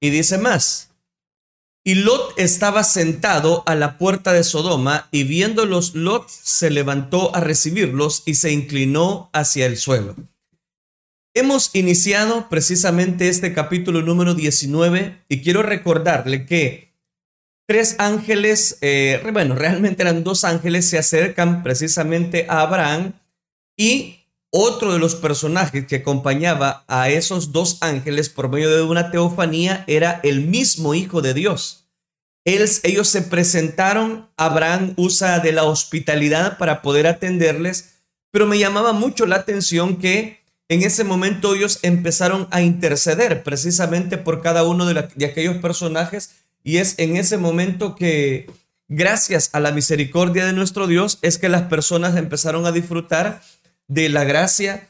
Y dice más, y Lot estaba sentado a la puerta de Sodoma y viéndolos Lot se levantó a recibirlos y se inclinó hacia el suelo. Hemos iniciado precisamente este capítulo número 19 y quiero recordarle que tres ángeles, eh, bueno, realmente eran dos ángeles, se acercan precisamente a Abraham y otro de los personajes que acompañaba a esos dos ángeles por medio de una teofanía era el mismo Hijo de Dios. ellos se presentaron, Abraham usa de la hospitalidad para poder atenderles, pero me llamaba mucho la atención que en ese momento ellos empezaron a interceder precisamente por cada uno de, aquellos personajes y es en ese momento que gracias a la misericordia de nuestro Dios es que las personas empezaron a disfrutar de la gracia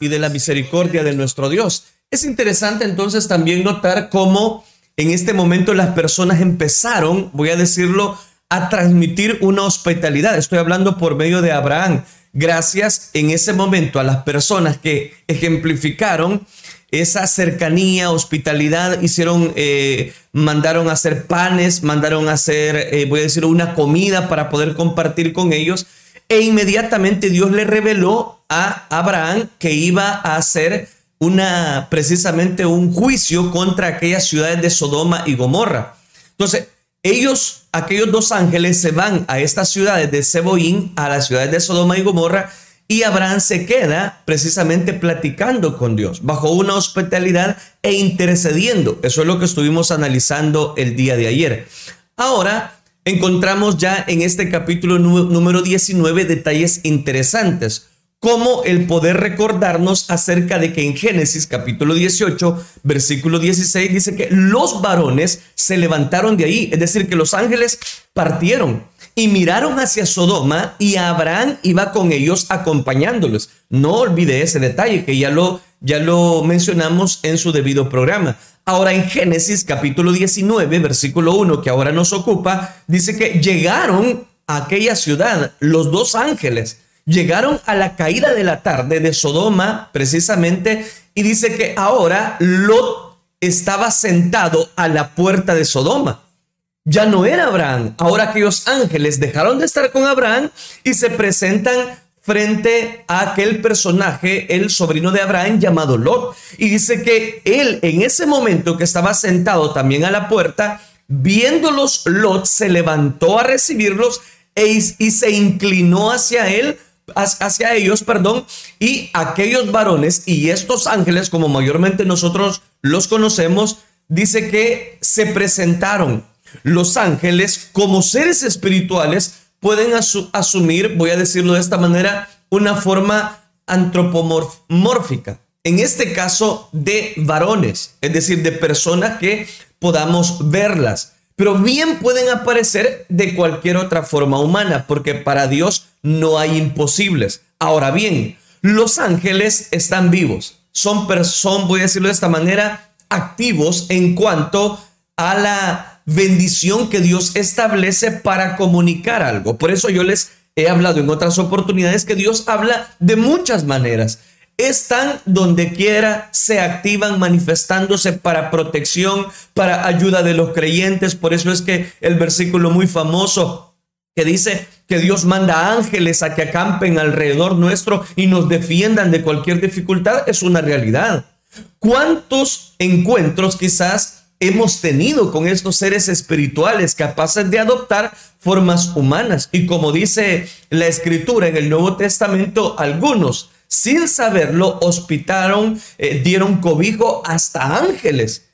y de la misericordia de nuestro Dios. Es interesante entonces también notar cómo en este momento las personas empezaron, voy a decirlo, a transmitir una hospitalidad. Estoy hablando por medio de Abraham gracias en ese momento a las personas que ejemplificaron esa cercanía, hospitalidad, hicieron, eh, mandaron a hacer panes, mandaron a hacer, eh, voy a decir, una comida para poder compartir con ellos. E inmediatamente Dios le reveló a Abraham que iba a hacer una, precisamente un juicio contra aquellas ciudades de Sodoma y Gomorra. Entonces, ellos, aquellos dos ángeles, se van a estas ciudades de Seboín, a las ciudades de Sodoma y Gomorra, y Abraham se queda precisamente platicando con Dios, bajo una hospitalidad e intercediendo. Eso es lo que estuvimos analizando el día de ayer. Ahora encontramos ya en este capítulo número 19 detalles interesantes como el poder recordarnos acerca de que en Génesis capítulo 18, versículo 16 dice que los varones se levantaron de ahí, es decir, que los ángeles partieron y miraron hacia Sodoma y Abraham iba con ellos acompañándolos. No olvide ese detalle que ya lo ya lo mencionamos en su debido programa. Ahora en Génesis capítulo 19, versículo 1, que ahora nos ocupa, dice que llegaron a aquella ciudad los dos ángeles llegaron a la caída de la tarde de Sodoma, precisamente, y dice que ahora Lot estaba sentado a la puerta de Sodoma. Ya no era Abraham. Ahora aquellos ángeles dejaron de estar con Abraham y se presentan frente a aquel personaje, el sobrino de Abraham llamado Lot. Y dice que él en ese momento que estaba sentado también a la puerta, viéndolos, Lot se levantó a recibirlos e, y se inclinó hacia él hacia ellos, perdón, y aquellos varones y estos ángeles, como mayormente nosotros los conocemos, dice que se presentaron. Los ángeles, como seres espirituales, pueden asumir, voy a decirlo de esta manera, una forma antropomórfica. En este caso, de varones, es decir, de personas que podamos verlas pero bien pueden aparecer de cualquier otra forma humana, porque para Dios no hay imposibles. Ahora bien, los ángeles están vivos, son, son, voy a decirlo de esta manera, activos en cuanto a la bendición que Dios establece para comunicar algo. Por eso yo les he hablado en otras oportunidades que Dios habla de muchas maneras están donde quiera, se activan manifestándose para protección, para ayuda de los creyentes. Por eso es que el versículo muy famoso que dice que Dios manda ángeles a que acampen alrededor nuestro y nos defiendan de cualquier dificultad es una realidad. ¿Cuántos encuentros quizás hemos tenido con estos seres espirituales capaces de adoptar formas humanas? Y como dice la escritura en el Nuevo Testamento, algunos sin saberlo, hospitaron, eh, dieron cobijo hasta ángeles.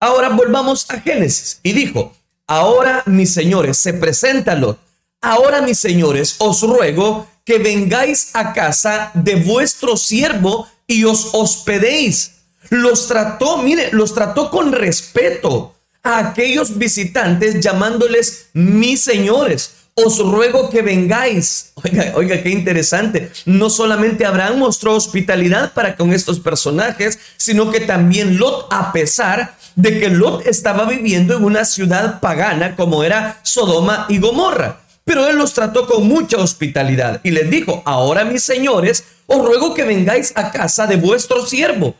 Ahora volvamos a Génesis. Y dijo, ahora mis señores, se presenta Lot. Ahora mis señores, os ruego que vengáis a casa de vuestro siervo y os hospedéis. Los trató, mire, los trató con respeto a aquellos visitantes llamándoles mis señores os ruego que vengáis. Oiga, oiga, qué interesante. No solamente Abraham mostró hospitalidad para con estos personajes, sino que también Lot, a pesar de que Lot estaba viviendo en una ciudad pagana como era Sodoma y Gomorra. Pero él los trató con mucha hospitalidad y les dijo, ahora mis señores, os ruego que vengáis a casa de vuestro siervo.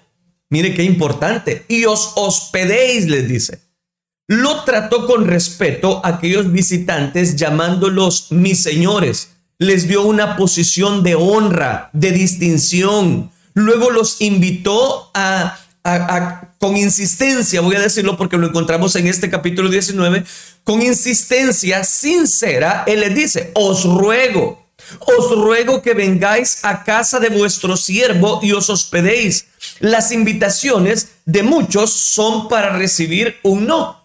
Mire qué importante. Y os hospedéis, les dice. Lo trató con respeto a aquellos visitantes llamándolos mis señores. Les dio una posición de honra, de distinción. Luego los invitó a, con insistencia, voy a decirlo porque lo encontramos en este capítulo 19, con insistencia sincera, Él les dice, os ruego, os ruego que vengáis a casa de vuestro siervo y os hospedéis. Las invitaciones de muchos son para recibir un no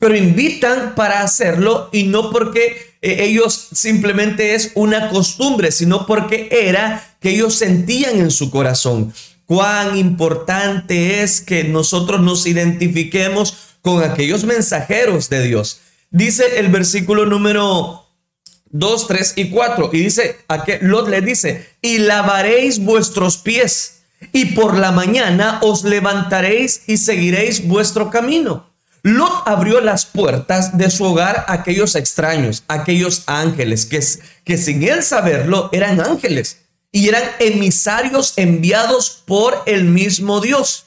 pero invitan para hacerlo y no porque eh, ellos simplemente es una costumbre, sino porque era que ellos sentían en su corazón. Cuán importante es que nosotros nos identifiquemos con aquellos mensajeros de Dios. Dice el versículo número 2, 3 y 4. Y dice, a que Lot le dice, y lavaréis vuestros pies, y por la mañana os levantaréis y seguiréis vuestro camino. Lot abrió las puertas de su hogar a aquellos extraños, aquellos ángeles, que, que sin él saberlo eran ángeles y eran emisarios enviados por el mismo Dios.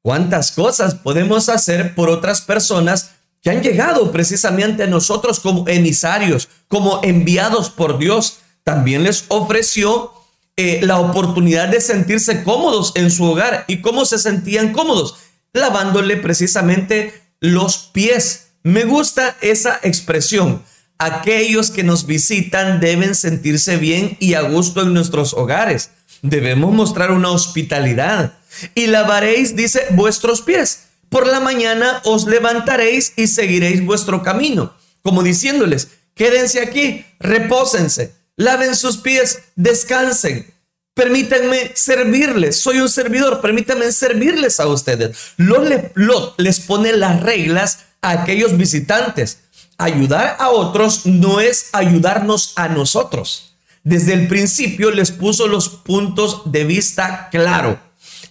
¿Cuántas cosas podemos hacer por otras personas que han llegado precisamente a nosotros como emisarios, como enviados por Dios? También les ofreció eh, la oportunidad de sentirse cómodos en su hogar. ¿Y cómo se sentían cómodos? Lavándole precisamente los pies. Me gusta esa expresión. Aquellos que nos visitan deben sentirse bien y a gusto en nuestros hogares. Debemos mostrar una hospitalidad. Y lavaréis, dice, vuestros pies. Por la mañana os levantaréis y seguiréis vuestro camino. Como diciéndoles, quédense aquí, repósense, laven sus pies, descansen. Permítanme servirles, soy un servidor, permítanme servirles a ustedes. Lot, les pone las reglas a aquellos visitantes. Ayudar a otros no es ayudarnos a nosotros. Desde el principio les puso los puntos de vista claro.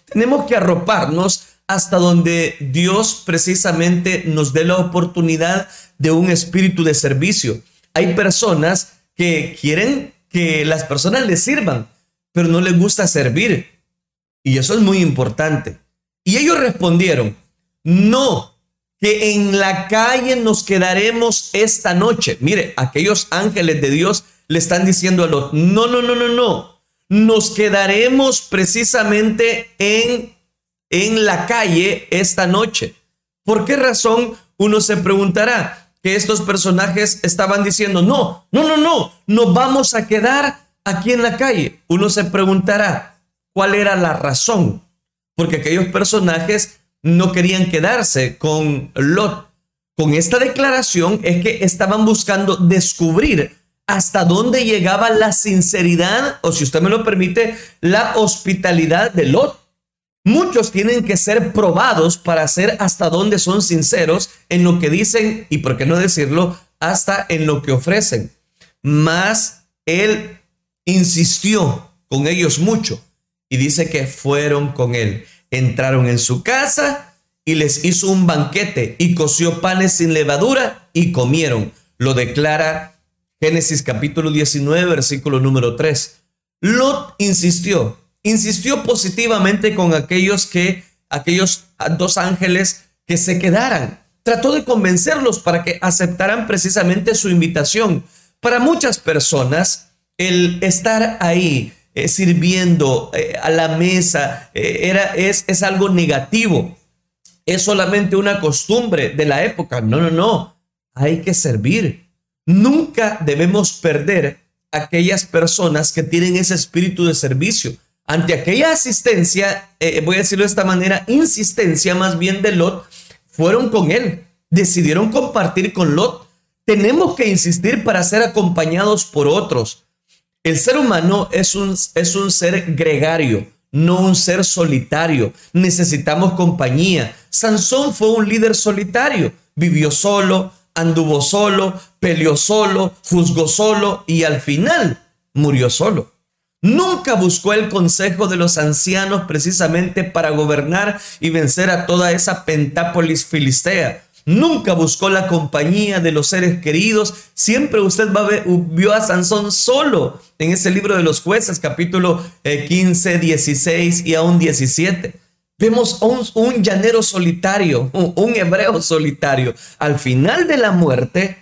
Tenemos que arroparnos hasta donde Dios precisamente nos dé la oportunidad de un espíritu de servicio. Hay personas que quieren que las personas les sirvan, pero no les gusta servir. Y eso es muy importante. Y ellos respondieron, no, que en la calle nos quedaremos esta noche. Mire, aquellos ángeles de Dios le están diciendo a los, no, no, no, no, no, nos quedaremos precisamente en, en la calle esta noche. ¿Por qué razón uno se preguntará que estos personajes estaban diciendo, no, no, no, no, nos vamos a quedar aquí en la calle, uno se preguntará cuál era la razón, porque aquellos personajes no querían quedarse con Lot. Con esta declaración es que estaban buscando descubrir hasta dónde llegaba la sinceridad, o si usted me lo permite, la hospitalidad de Lot. Muchos tienen que ser probados para saber hasta dónde son sinceros en lo que dicen y, por qué no decirlo, hasta en lo que ofrecen. Más él insistió con ellos mucho y dice que fueron con él. Entraron en su casa y les hizo un banquete y coció panes sin levadura y comieron. Lo declara Génesis capítulo 19, versículo número 3. Lot insistió, insistió positivamente con aquellos que, aquellos dos ángeles que se quedaran. Trató de convencerlos para que aceptaran precisamente su invitación. Para muchas personas, el estar ahí eh, sirviendo eh, a la mesa eh, era, es, es algo negativo. Es solamente una costumbre de la época. No, no, no. Hay que servir. Nunca debemos perder aquellas personas que tienen ese espíritu de servicio. Ante aquella asistencia, voy a decirlo de esta manera, insistencia más bien de Lot, fueron con él, decidieron compartir con Lot. Tenemos que insistir para ser acompañados por otros. El ser humano es un, es un ser gregario, no un ser solitario. Necesitamos compañía. Sansón fue un líder solitario. Vivió solo, anduvo solo, peleó solo, juzgó solo y al final murió solo. Nunca buscó el consejo de los ancianos precisamente para gobernar y vencer a toda esa pentápolis filistea. Nunca buscó la compañía de los seres queridos. Siempre usted vio a Sansón solo en ese libro de los jueces, capítulo 15, eh, 16 y aún 17. Vemos un, un llanero solitario, un, un hebreo solitario. Al final de la muerte,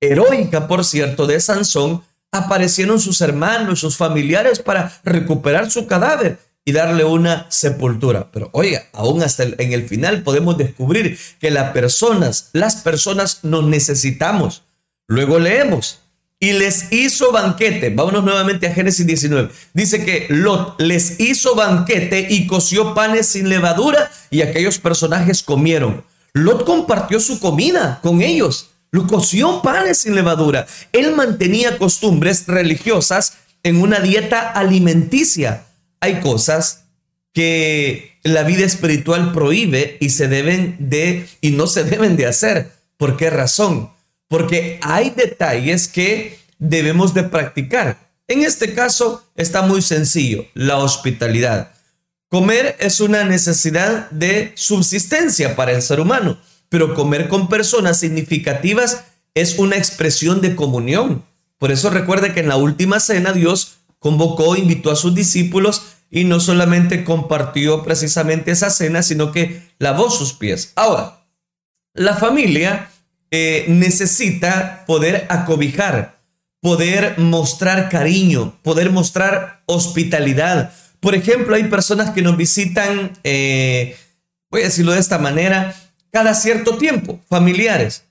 heroica por cierto, de Sansón, aparecieron sus hermanos, sus familiares para recuperar su cadáver y darle una sepultura. Pero oiga, aún hasta en el final podemos descubrir que las personas, las personas nos necesitamos. Luego leemos, y les hizo banquete. Vámonos nuevamente a Génesis 19. Dice que Lot les hizo banquete y coció panes sin levadura y aquellos personajes comieron. Lot compartió su comida con ellos. Lo coció panes sin levadura. Él mantenía costumbres religiosas en una dieta alimenticia. Hay cosas que la vida espiritual prohíbe y se deben de y no se deben de hacer. ¿Por qué razón? porque hay detalles que debemos de practicar. En este caso está muy sencillo, la hospitalidad. Comer es una necesidad de subsistencia para el ser humano, pero comer con personas significativas es una expresión de comunión. Por eso recuerde que en la última cena Dios convocó, invitó a sus discípulos y no solamente compartió precisamente esa cena, sino que lavó sus pies. Ahora, la familia eh, necesita poder acobijar, poder mostrar cariño, poder mostrar hospitalidad. Por ejemplo, hay personas que nos visitan, eh, voy a decirlo de esta manera, cada cierto tiempo, familiares.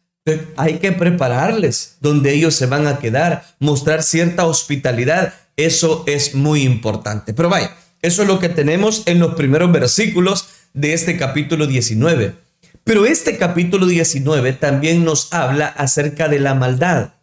Hay que prepararles donde ellos se van a quedar, mostrar cierta hospitalidad. Eso es muy importante. Pero vaya, eso es lo que tenemos en los primeros versículos de este capítulo 19. Pero este capítulo 19 también nos habla acerca de la maldad.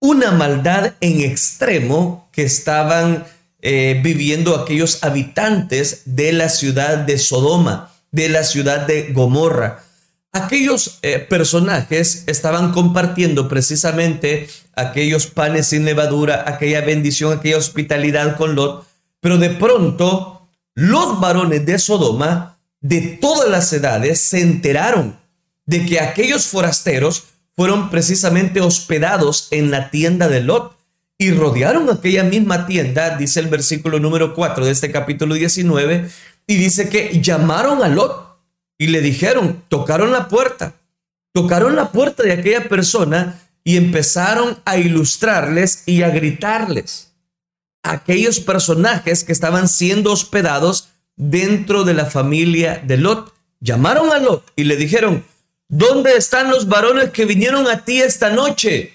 Una maldad en extremo que estaban eh, viviendo aquellos habitantes de la ciudad de Sodoma, de la ciudad de Gomorra. Aquellos eh, personajes estaban compartiendo precisamente aquellos panes sin levadura, aquella bendición, aquella hospitalidad con Lot, pero de pronto los varones de Sodoma de todas las edades se enteraron de que aquellos forasteros fueron precisamente hospedados en la tienda de Lot y rodearon aquella misma tienda, dice el versículo número 4 de este capítulo 19, y dice que llamaron a Lot y le dijeron, tocaron la puerta, tocaron la puerta de aquella persona y empezaron a ilustrarles y a gritarles. Aquellos personajes que estaban siendo hospedados dentro de la familia de Lot. Llamaron a Lot y le dijeron, ¿dónde están los varones que vinieron a ti esta noche?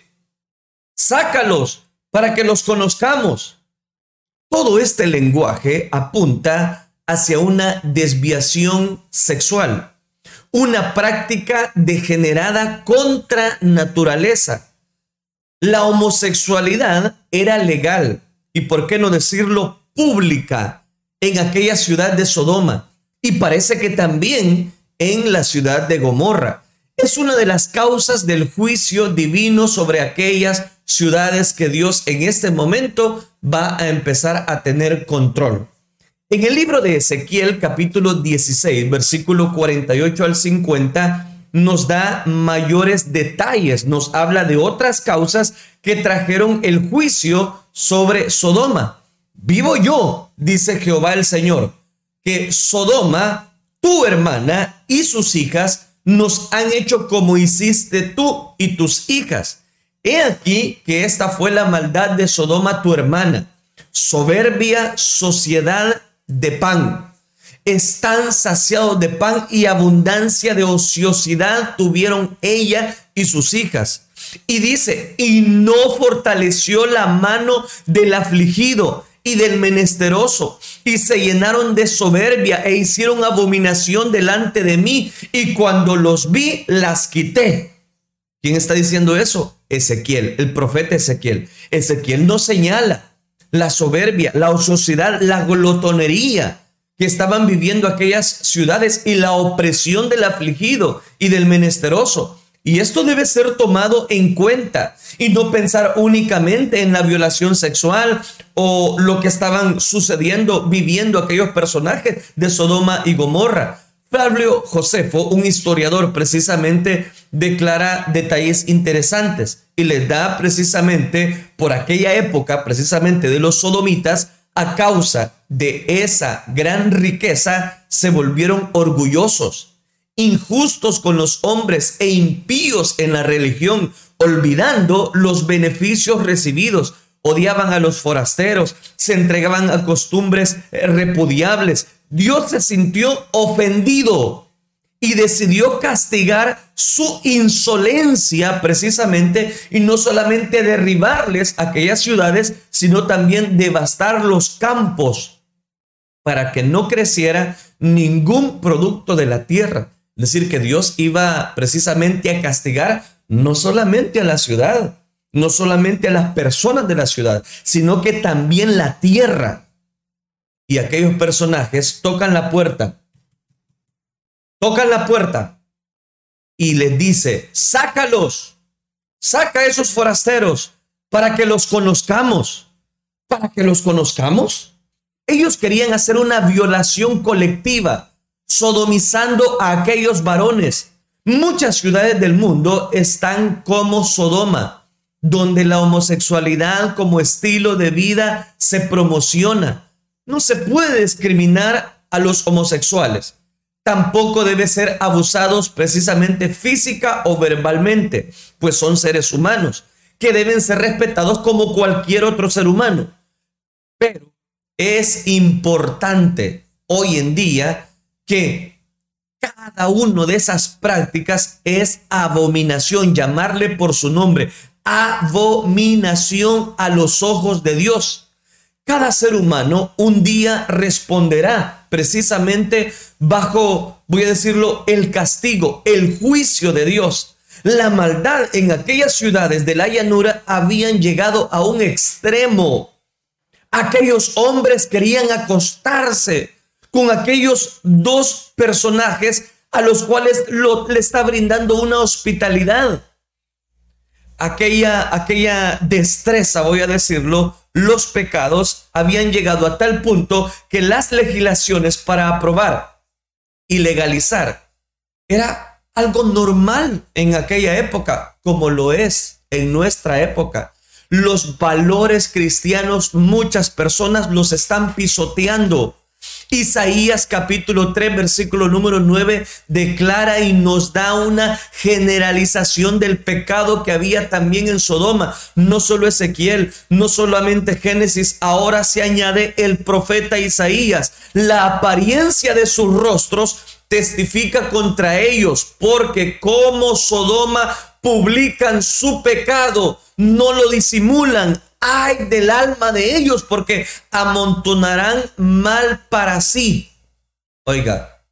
Sácalos para que los conozcamos. Todo este lenguaje apunta hacia una desviación sexual, una práctica degenerada contra naturaleza. La homosexualidad era legal y, por qué no decirlo, pública en aquella ciudad de Sodoma y parece que también en la ciudad de Gomorra. Es una de las causas del juicio divino sobre aquellas ciudades que Dios en este momento va a empezar a tener control. En el libro de Ezequiel capítulo 16, versículo 48 al 50, nos da mayores detalles, nos habla de otras causas que trajeron el juicio sobre Sodoma. Vivo yo, dice Jehová el Señor, que Sodoma, tu hermana y sus hijas nos han hecho como hiciste tú y tus hijas. He aquí que esta fue la maldad de Sodoma, tu hermana, soberbia sociedad de pan. Están saciados de pan y abundancia de ociosidad tuvieron ella y sus hijas. Y dice, y no fortaleció la mano del afligido y del menesteroso, y se llenaron de soberbia e hicieron abominación delante de mí, y cuando los vi, las quité. ¿Quién está diciendo eso? Ezequiel, el profeta Ezequiel. Ezequiel no señala la soberbia, la ociosidad, la glotonería que estaban viviendo aquellas ciudades y la opresión del afligido y del menesteroso. Y esto debe ser tomado en cuenta y no pensar únicamente en la violación sexual o lo que estaban sucediendo, viviendo aquellos personajes de Sodoma y Gomorra. Flavio Josefo, un historiador, precisamente declara detalles interesantes y les da precisamente por aquella época, precisamente de los sodomitas, a causa de esa gran riqueza, se volvieron orgullosos, injustos con los hombres e impíos en la religión, olvidando los beneficios recibidos. Odiaban a los forasteros, se entregaban a costumbres eh, repudiables. Dios se sintió ofendido y decidió castigar su insolencia precisamente y no solamente derribarles aquellas ciudades, sino también devastar los campos para que no creciera ningún producto de la tierra. Es decir, que Dios iba precisamente a castigar no solamente a la ciudad, no solamente a las personas de la ciudad, sino que también la tierra. Y aquellos personajes tocan la puerta, tocan la puerta y les dice, sácalos, saca a esos forasteros para que los conozcamos, para que los conozcamos. Ellos querían hacer una violación colectiva, sodomizando a aquellos varones. Muchas ciudades del mundo están como Sodoma, donde la homosexualidad como estilo de vida se promociona. No se puede discriminar a los homosexuales. Tampoco debe ser abusados precisamente física o verbalmente, pues son seres humanos que deben ser respetados como cualquier otro ser humano. Pero es importante hoy en día que cada una de esas prácticas es abominación, llamarle por su nombre, abominación a los ojos de Dios. Cada ser humano un día responderá precisamente bajo, voy a decirlo, el castigo, el juicio de Dios. La maldad en aquellas ciudades de la llanura habían llegado a un extremo. Aquellos hombres querían acostarse con aquellos dos personajes a los cuales le está brindando una hospitalidad. Aquella, aquella destreza, voy a decirlo, los pecados habían llegado a tal punto que las legislaciones para aprobar y legalizar era algo normal en aquella época, como lo es en nuestra época. Los valores cristianos, muchas personas los están pisoteando Isaías capítulo 3 versículo número 9 declara y nos da una generalización del pecado que había también en Sodoma. No solo Ezequiel, no solamente Génesis, ahora se añade el profeta Isaías. La apariencia de sus rostros testifica contra ellos, porque como Sodoma publican su pecado, no lo disimulan, ay del alma de ellos porque amontonarán mal para sí. Oiga,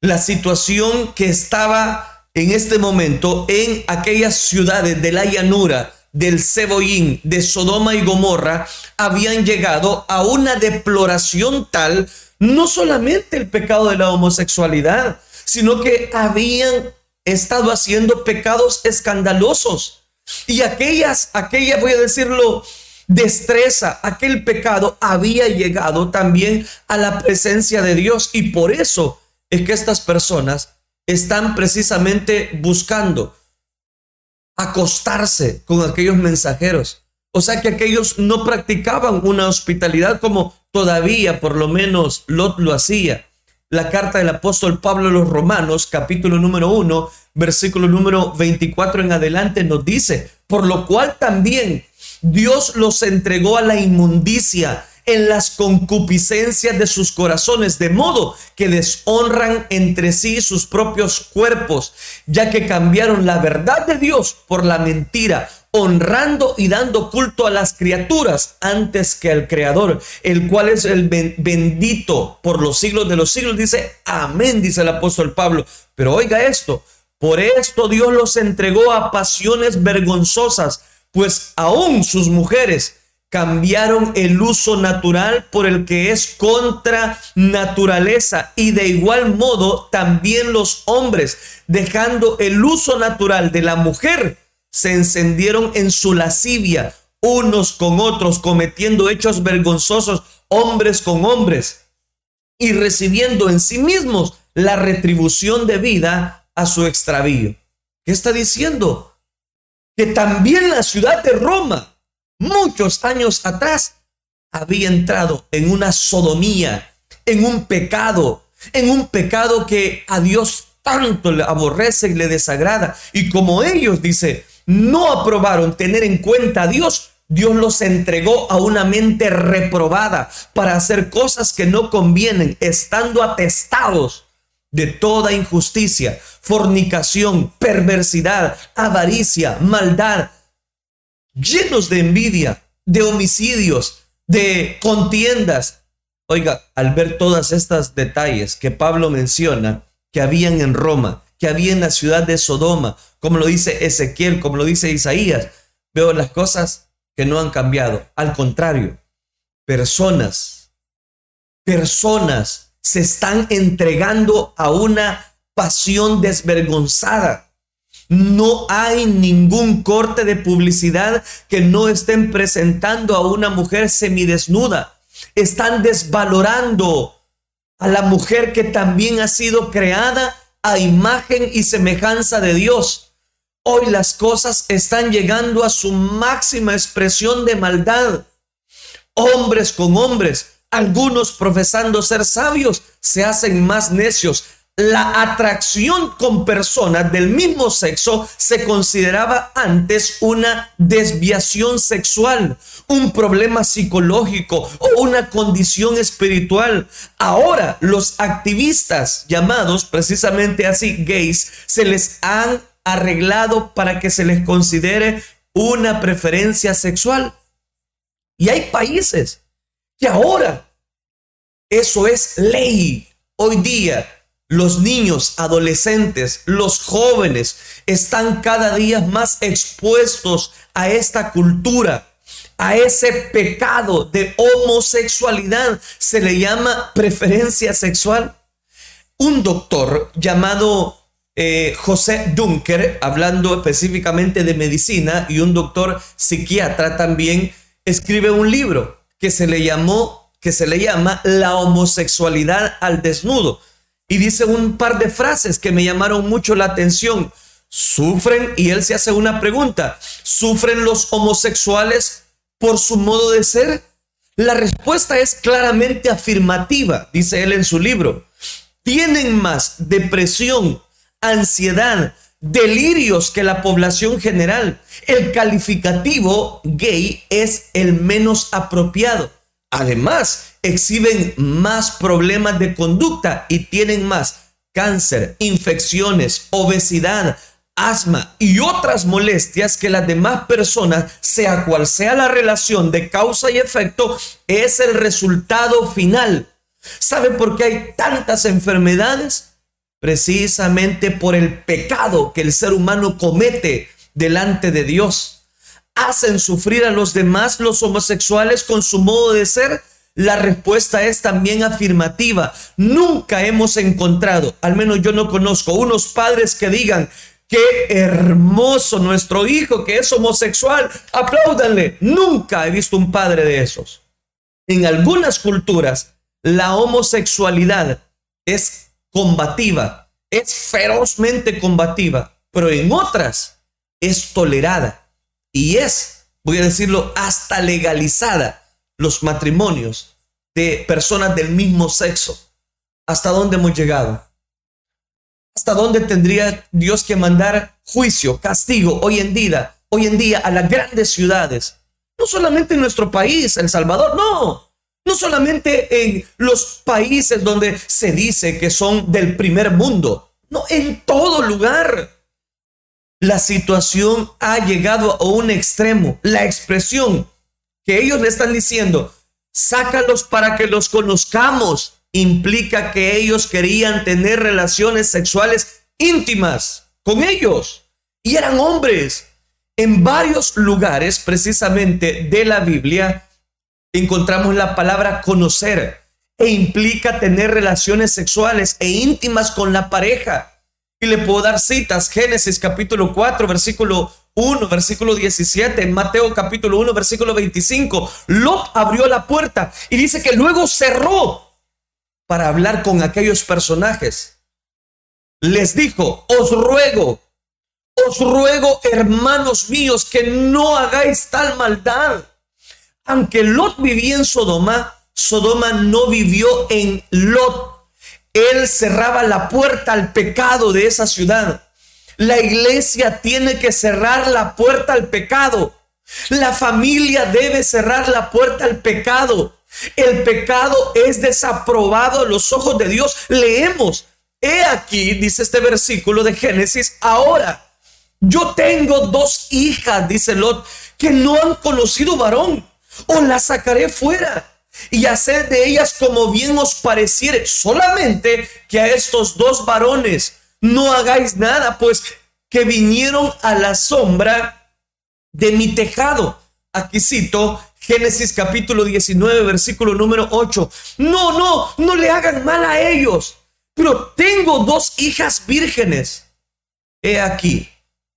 la situación que estaba en este momento en aquellas ciudades de la llanura del Cebollín, de Sodoma y Gomorra, habían llegado a una deploración tal, no solamente el pecado de la homosexualidad, sino que habían estado haciendo pecados escandalosos y aquellas, aquella, voy a decirlo, destreza, aquel pecado había llegado también a la presencia de Dios. Y por eso es que estas personas están precisamente buscando acostarse con aquellos mensajeros. O sea que aquellos no practicaban una hospitalidad como todavía por lo menos Lot lo hacía. La carta del apóstol Pablo a los Romanos, capítulo número 1, versículo número 24 en adelante nos dice, por lo cual también Dios los entregó a la inmundicia en las concupiscencias de sus corazones, de modo que deshonran entre sí sus propios cuerpos, ya que cambiaron la verdad de Dios por la mentira, honrando y dando culto a las criaturas antes que al Creador, el cual es el bendito por los siglos de los siglos. Dice, amén, dice el apóstol Pablo. Pero oiga esto, por esto Dios los entregó a pasiones vergonzosas, pues aún sus mujeres cambiaron el uso natural por el que es contra naturaleza y de igual modo también los hombres, dejando el uso natural de la mujer, se encendieron en su lascivia unos con otros, cometiendo hechos vergonzosos hombres con hombres y recibiendo en sí mismos la retribución de vida a su extravío. ¿Qué está diciendo? Que también la ciudad de Roma, muchos años atrás, había entrado en una sodomía, en un pecado, en un pecado que a Dios tanto le aborrece y le desagrada. Y como ellos, dice, no aprobaron tener en cuenta a Dios, Dios los entregó a una mente reprobada para hacer cosas que no convienen, estando atestados de toda injusticia, fornicación, perversidad, avaricia, maldad, llenos de envidia, de homicidios, de contiendas. Oiga, al ver todas estas detalles que Pablo menciona que habían en Roma, que había en la ciudad de Sodoma, como lo dice Ezequiel, como lo dice Isaías, veo las cosas que no han cambiado. Al contrario, personas, personas se están entregando a una pasión desvergonzada. No hay ningún corte de publicidad que no estén presentando a una mujer semidesnuda. Están desvalorando a la mujer que también ha sido creada a imagen y semejanza de Dios. Hoy las cosas están llegando a su máxima expresión de maldad. Hombres con hombres, algunos profesando ser sabios, se hacen más necios. La atracción con personas del mismo sexo se consideraba antes una desviación sexual, un problema psicológico o una condición espiritual. Ahora los activistas llamados precisamente así gays se les han arreglado para que se les considere una preferencia sexual. Y hay países que ahora eso es ley. Hoy día los niños, adolescentes, los jóvenes están cada día más expuestos a esta cultura, a ese pecado de homosexualidad. Se le llama preferencia sexual. Un doctor llamado eh, José Dunker, hablando específicamente de medicina, y un doctor psiquiatra también, escribe un libro que se le llamó, que se le llama La homosexualidad al desnudo. Y dice un par de frases que me llamaron mucho la atención. Sufren, y él se hace una pregunta, ¿sufren los homosexuales por su modo de ser? La respuesta es claramente afirmativa, dice él en su libro. Tienen más depresión, ansiedad, delirios que la población general. El calificativo gay es el menos apropiado. Además, exhiben más problemas de conducta y tienen más cáncer, infecciones, obesidad, asma y otras molestias que las demás personas, sea cual sea la relación de causa y efecto, es el resultado final. ¿Sabe por qué hay tantas enfermedades? precisamente por el pecado que el ser humano comete delante de Dios. ¿Hacen sufrir a los demás los homosexuales con su modo de ser? La respuesta es también afirmativa. Nunca hemos encontrado, al menos yo no conozco, unos padres que digan, qué hermoso nuestro hijo que es homosexual, apláudanle. Nunca he visto un padre de esos. En algunas culturas, la homosexualidad es combativa, es ferozmente combativa, pero en otras es tolerada y es, voy a decirlo, hasta legalizada los matrimonios de personas del mismo sexo. ¿Hasta dónde hemos llegado? ¿Hasta dónde tendría Dios que mandar juicio, castigo hoy en día, hoy en día a las grandes ciudades? No solamente en nuestro país, El Salvador, no, no solamente en los países donde se dice que son del primer mundo, no, en todo lugar. La situación ha llegado a un extremo. La expresión que ellos le están diciendo, sácalos para que los conozcamos, implica que ellos querían tener relaciones sexuales íntimas con ellos. Y eran hombres. En varios lugares, precisamente de la Biblia, encontramos la palabra conocer e implica tener relaciones sexuales e íntimas con la pareja. Y le puedo dar citas, Génesis capítulo 4, versículo 1, versículo 17, Mateo capítulo 1, versículo 25. Lot abrió la puerta y dice que luego cerró para hablar con aquellos personajes. Les dijo, os ruego, os ruego, hermanos míos, que no hagáis tal maldad aunque Lot vivía en Sodoma, Sodoma no vivió en Lot. Él cerraba la puerta al pecado de esa ciudad. La iglesia tiene que cerrar la puerta al pecado. La familia debe cerrar la puerta al pecado. El pecado es desaprobado a los ojos de Dios. Leemos. He aquí, dice este versículo de Génesis, ahora yo tengo dos hijas, dice Lot, que no han conocido varón, o las sacaré fuera y hacer de ellas como bien os pareciere, solamente que a estos dos varones no hagáis nada, pues que vinieron a la sombra de mi tejado. Aquí cito Génesis capítulo 19, versículo número 8. No, no, no le hagan mal a ellos. Pero tengo dos hijas vírgenes. He aquí,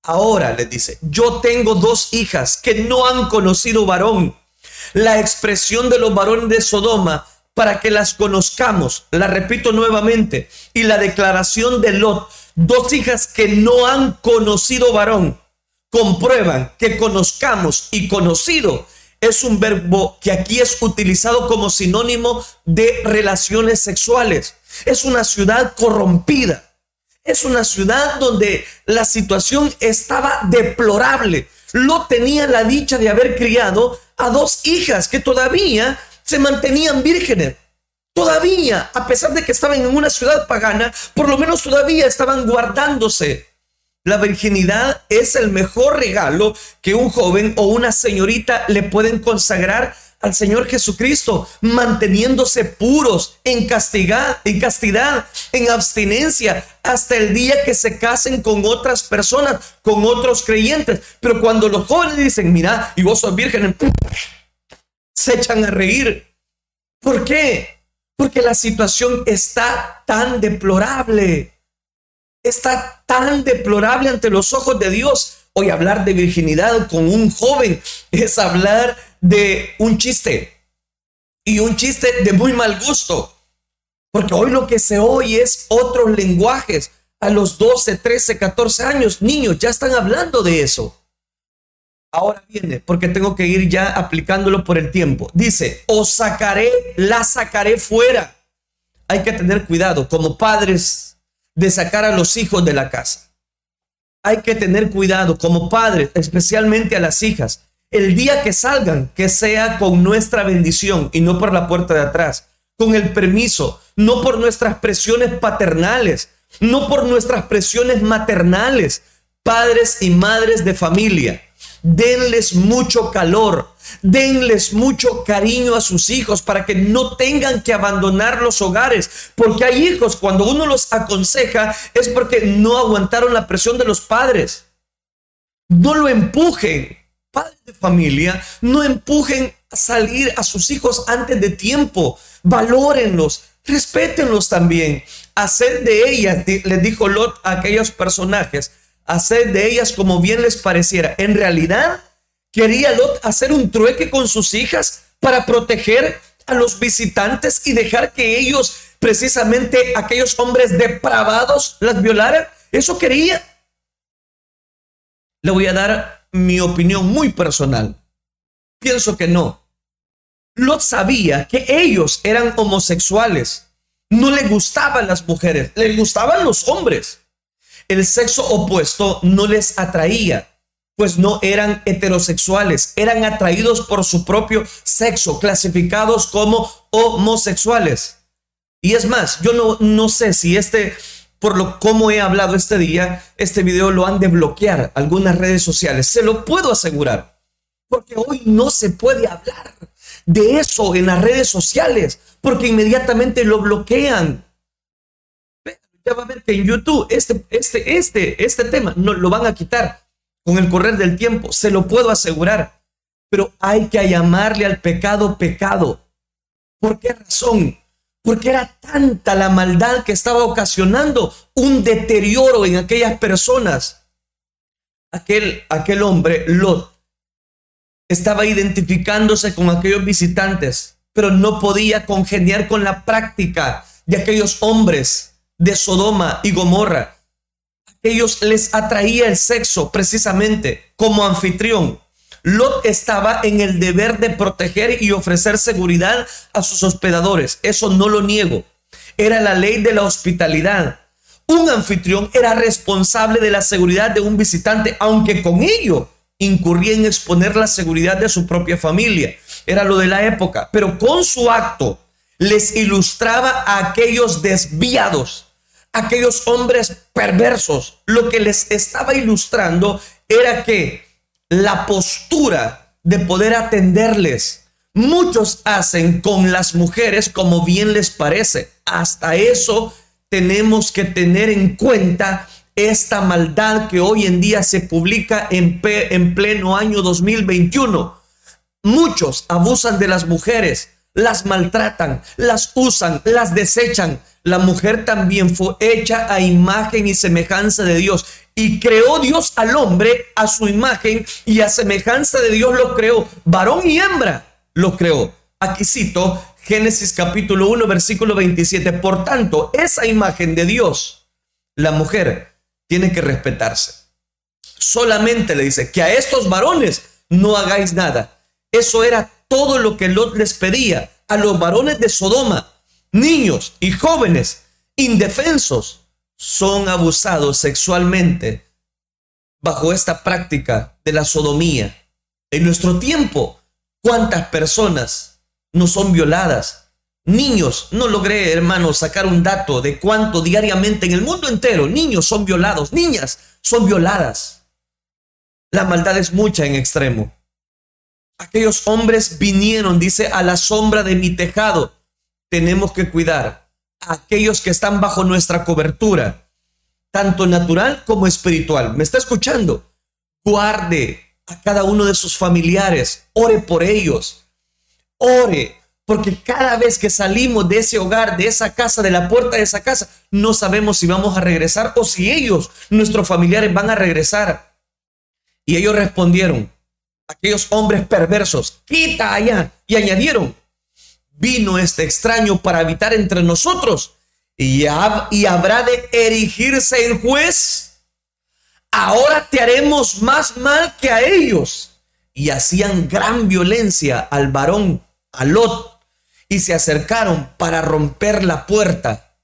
ahora les dice, yo tengo dos hijas que no han conocido varón. La expresión de los varones de Sodoma para que las conozcamos. La repito nuevamente. Y la declaración de Lot, dos hijas que no han conocido varón, comprueban que conozcamos y conocido es un verbo que aquí es utilizado como sinónimo de relaciones sexuales. Es una ciudad corrompida. Es una ciudad donde la situación estaba deplorable. Lo tenía la dicha de haber criado a dos hijas que todavía se mantenían vírgenes. Todavía, a pesar de que estaban en una ciudad pagana, por lo menos todavía estaban guardándose. La virginidad es el mejor regalo que un joven o una señorita le pueden consagrar al Señor Jesucristo, manteniéndose puros en castidad, en castidad, en abstinencia, hasta el día que se casen con otras personas, con otros creyentes. Pero cuando los jóvenes dicen, mira, y vos sos virgen, se echan a reír. ¿Por qué? Porque la situación está tan deplorable. Está tan deplorable ante los ojos de Dios. Hoy hablar de virginidad con un joven es hablar de un chiste y un chiste de muy mal gusto. Porque hoy lo que se oye es otros lenguajes. A los 12, 13, 14 años, niños ya están hablando de eso. Ahora viene, porque tengo que ir ya aplicándolo por el tiempo. Dice, os sacaré, la sacaré fuera. Hay que tener cuidado como padres de sacar a los hijos de la casa. Hay que tener cuidado como padres, especialmente a las hijas, el día que salgan, que sea con nuestra bendición y no por la puerta de atrás, con el permiso, no por nuestras presiones paternales, no por nuestras presiones maternales, padres y madres de familia. Denles mucho calor, denles mucho cariño a sus hijos para que no tengan que abandonar los hogares, porque hay hijos cuando uno los aconseja es porque no aguantaron la presión de los padres. No lo empujen, familia, no empujen a salir a sus hijos antes de tiempo. Valórenlos, respétenlos también. Hacer de ellas, les dijo Lot a aquellos personajes, hacer de ellas como bien les pareciera. En realidad, quería Lot hacer un trueque con sus hijas para proteger a los visitantes y dejar que ellos, precisamente aquellos hombres depravados, las violaran. Eso quería. Le voy a dar mi opinión muy personal. Pienso que no. Lot sabía que ellos eran homosexuales. No le gustaban las mujeres, le gustaban los hombres. El sexo opuesto no les atraía, pues no eran heterosexuales, eran atraídos por su propio sexo, clasificados como homosexuales. Y es más, yo no, no sé si este por lo como he hablado este día, este video lo han de bloquear algunas redes sociales. Se lo puedo asegurar. Porque hoy no se puede hablar de eso en las redes sociales, porque inmediatamente lo bloquean. Ya va a ver que en YouTube este, este, este, este tema no lo van a quitar con el correr del tiempo. Se lo puedo asegurar. Pero hay que llamarle al pecado pecado. ¿Por qué razón? Porque era tanta la maldad que estaba ocasionando un deterioro en aquellas personas. Aquel, aquel hombre, Lot, estaba identificándose con aquellos visitantes, pero no podía congeniar con la práctica de aquellos hombres de Sodoma y Gomorra. Aquellos les atraía el sexo precisamente como anfitrión. Lot estaba en el deber de proteger y ofrecer seguridad a sus hospedadores. Eso no lo niego. era la ley de la hospitalidad. Un anfitrión era responsable de la seguridad de un visitante, aunque con ello incurría en exponer la seguridad de su propia familia. Era lo de la época, pero con su acto les ilustraba a aquellos desviados, aquellos hombres perversos. Lo que les estaba ilustrando era que la postura de poder atenderles, muchos hacen con las mujeres como bien les parece. Hasta eso tenemos que tener en cuenta esta maldad que hoy en día se publica en, en pleno año 2021. Muchos abusan de las mujeres, las maltratan, las usan, las desechan. La mujer también fue hecha a imagen y semejanza de Dios. Y creó Dios al hombre a su imagen y a semejanza de Dios lo creó. Varón y hembra lo creó. Aquí cito Génesis capítulo 1, versículo 27. Por tanto, esa imagen de Dios, la mujer, tiene que respetarse. Solamente le dice que a estos varones no hagáis nada. Eso era todo lo que Lot les pedía a los varones de Sodoma. Niños y jóvenes indefensos son abusados sexualmente bajo esta práctica de la sodomía. En nuestro tiempo, ¿cuántas personas no son violadas? Niños, no logré, hermano, sacar un dato de cuánto diariamente en el mundo entero niños son violados, niñas son violadas. La maldad es mucha en extremo. Aquellos hombres vinieron, dice, a la sombra de mi tejado. Tenemos que cuidar a aquellos que están bajo nuestra cobertura, tanto natural como espiritual. ¿Me está escuchando? Guarde a cada uno de sus familiares, ore por ellos, ore, porque cada vez que salimos de ese hogar, de esa casa, de la puerta de esa casa, no sabemos si vamos a regresar o si ellos, nuestros familiares, van a regresar. Y ellos respondieron, aquellos hombres perversos, quita allá. Y añadieron, vino este extraño para habitar entre nosotros y, habrá de erigirse en juez. Ahora te haremos más mal que a ellos. Y hacían gran violencia al varón, a Lot, y se acercaron para romper la puerta.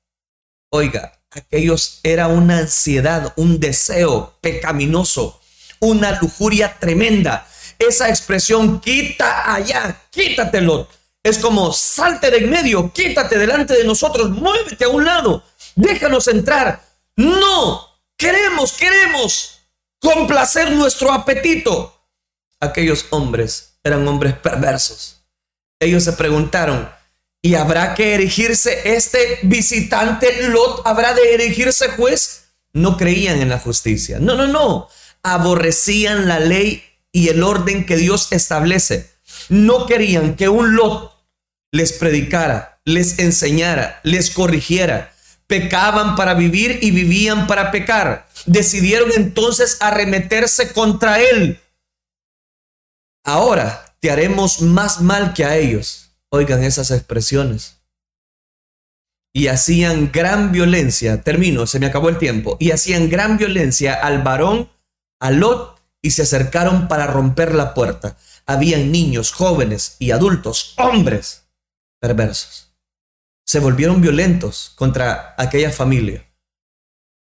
Oiga, aquellos era una ansiedad, un deseo pecaminoso, una lujuria tremenda. Esa expresión, quita allá, quítatelo. Es como, salte de en medio, quítate delante de nosotros, muévete a un lado, déjanos entrar. No, queremos, queremos complacer nuestro apetito. Aquellos hombres eran hombres perversos ellos se preguntaron, ¿y habrá que erigirse este visitante Lot? ¿Habrá de erigirse juez? No creían en la justicia. No, no, no. Aborrecían la ley y el orden que Dios establece. No querían que un Lot les predicara, les enseñara, les corrigiera. Pecaban para vivir y vivían para pecar. Decidieron entonces arremeterse contra él. Ahora, te haremos más mal que a ellos. Oigan esas expresiones. Y hacían gran violencia, termino, se me acabó el tiempo, y hacían gran violencia al varón, a Lot, y se acercaron para romper la puerta. Habían niños, jóvenes y adultos, hombres perversos. Se volvieron violentos contra aquella familia.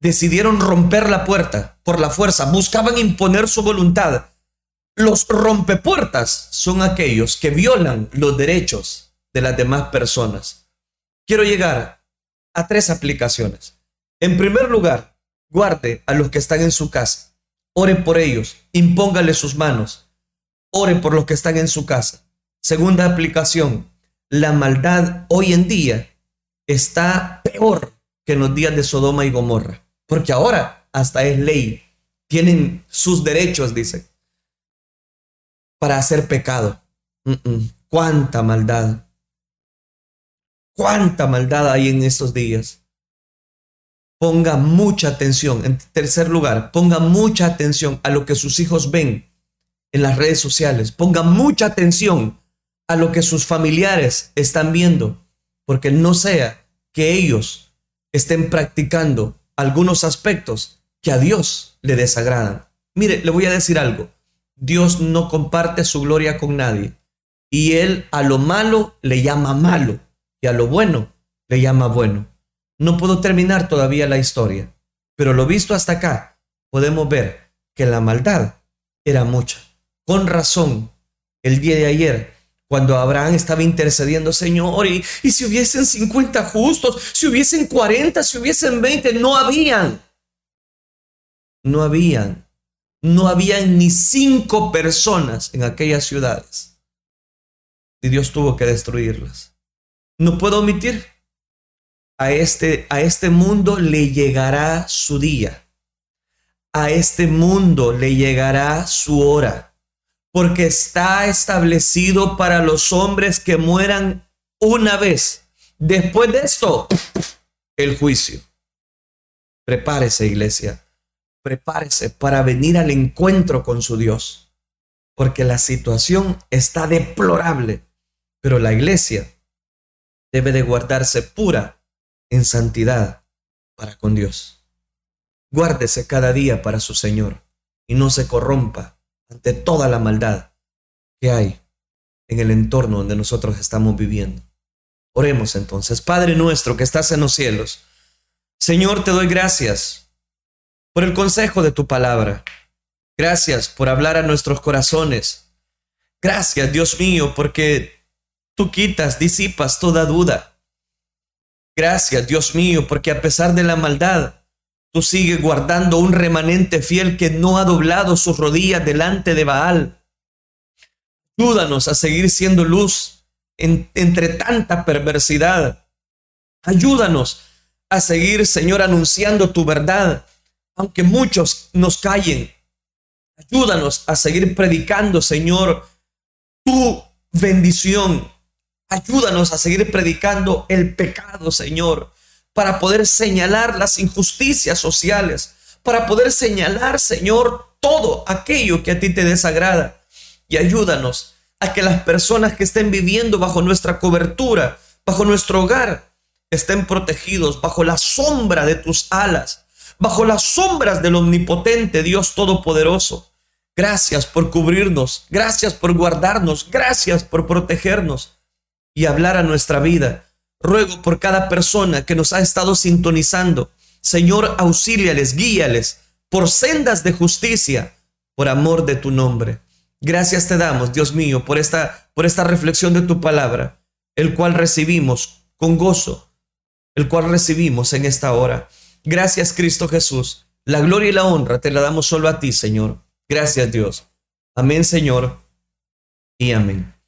Decidieron romper la puerta por la fuerza, buscaban imponer su voluntad los rompepuertas son aquellos que violan los derechos de las demás personas. Quiero llegar a tres aplicaciones. En primer lugar, guarde a los que están en su casa. Ore por ellos, impóngale sus manos. Ore por los que están en su casa. Segunda aplicación, la maldad hoy en día está peor que en los días de Sodoma y Gomorra, porque ahora hasta es ley. Tienen sus derechos, dice para hacer pecado. Cuánta maldad. Cuánta maldad hay en estos días. Ponga mucha atención. En tercer lugar, ponga mucha atención a lo que sus hijos ven en las redes sociales. Ponga mucha atención a lo que sus familiares están viendo, porque no sea que ellos estén practicando algunos aspectos que a Dios le desagradan. Mire, le voy a decir algo. Dios no comparte su gloria con nadie. Y Él a lo malo le llama malo y a lo bueno le llama bueno. No puedo terminar todavía la historia, pero lo visto hasta acá, podemos ver que la maldad era mucha. Con razón, el día de ayer, cuando Abraham estaba intercediendo, Señor, y, si hubiesen 50 justos, si hubiesen 40, si hubiesen 20, no habían. No habían. No habían ni cinco personas en aquellas ciudades. Y Dios tuvo que destruirlas. No puedo omitir a este, a este mundo le llegará su día. A este mundo le llegará su hora. Porque está establecido para los hombres que mueran una vez. Después de esto, el juicio. Prepárese, iglesia. Prepárese para venir al encuentro con su Dios. Porque la situación está deplorable. Pero la iglesia debe de guardarse pura en santidad para con Dios. Guárdese cada día para su Señor y no se corrompa ante toda la maldad que hay en el entorno donde nosotros estamos viviendo. Oremos entonces, Padre nuestro que estás en los cielos, Señor, te doy gracias por el consejo de tu palabra. Gracias por hablar a nuestros corazones. Gracias, Dios mío, porque tú quitas, disipas toda duda. Gracias, Dios mío, porque a pesar de la maldad, tú sigues guardando un remanente fiel que no ha doblado sus rodillas delante de Baal. Ayúdanos a seguir siendo luz entre tanta perversidad. Ayúdanos a seguir, Señor, anunciando tu verdad, aunque muchos nos callen. Ayúdanos a seguir predicando, Señor, tu bendición, Ayúdanos a seguir predicando el pecado, Señor, para poder señalar las injusticias sociales, para poder señalar, Señor, todo aquello que a ti te desagrada. Y ayúdanos a que las personas que estén viviendo bajo nuestra cobertura, bajo nuestro hogar, estén protegidos bajo la sombra de tus alas, bajo las sombras del omnipotente Dios Todopoderoso. Gracias por cubrirnos, gracias por guardarnos, gracias por protegernos y hablar a nuestra vida. Ruego por cada persona que nos ha estado sintonizando. Señor, auxíliales, guíales por sendas de justicia, por amor de tu nombre. Gracias te damos, Dios mío, por esta, por esta reflexión de tu palabra, el cual recibimos con gozo, el cual recibimos en esta hora. Gracias, Cristo Jesús. La gloria y la honra te la damos solo a ti, Señor. Gracias, Dios. Amén, Señor. Y amén.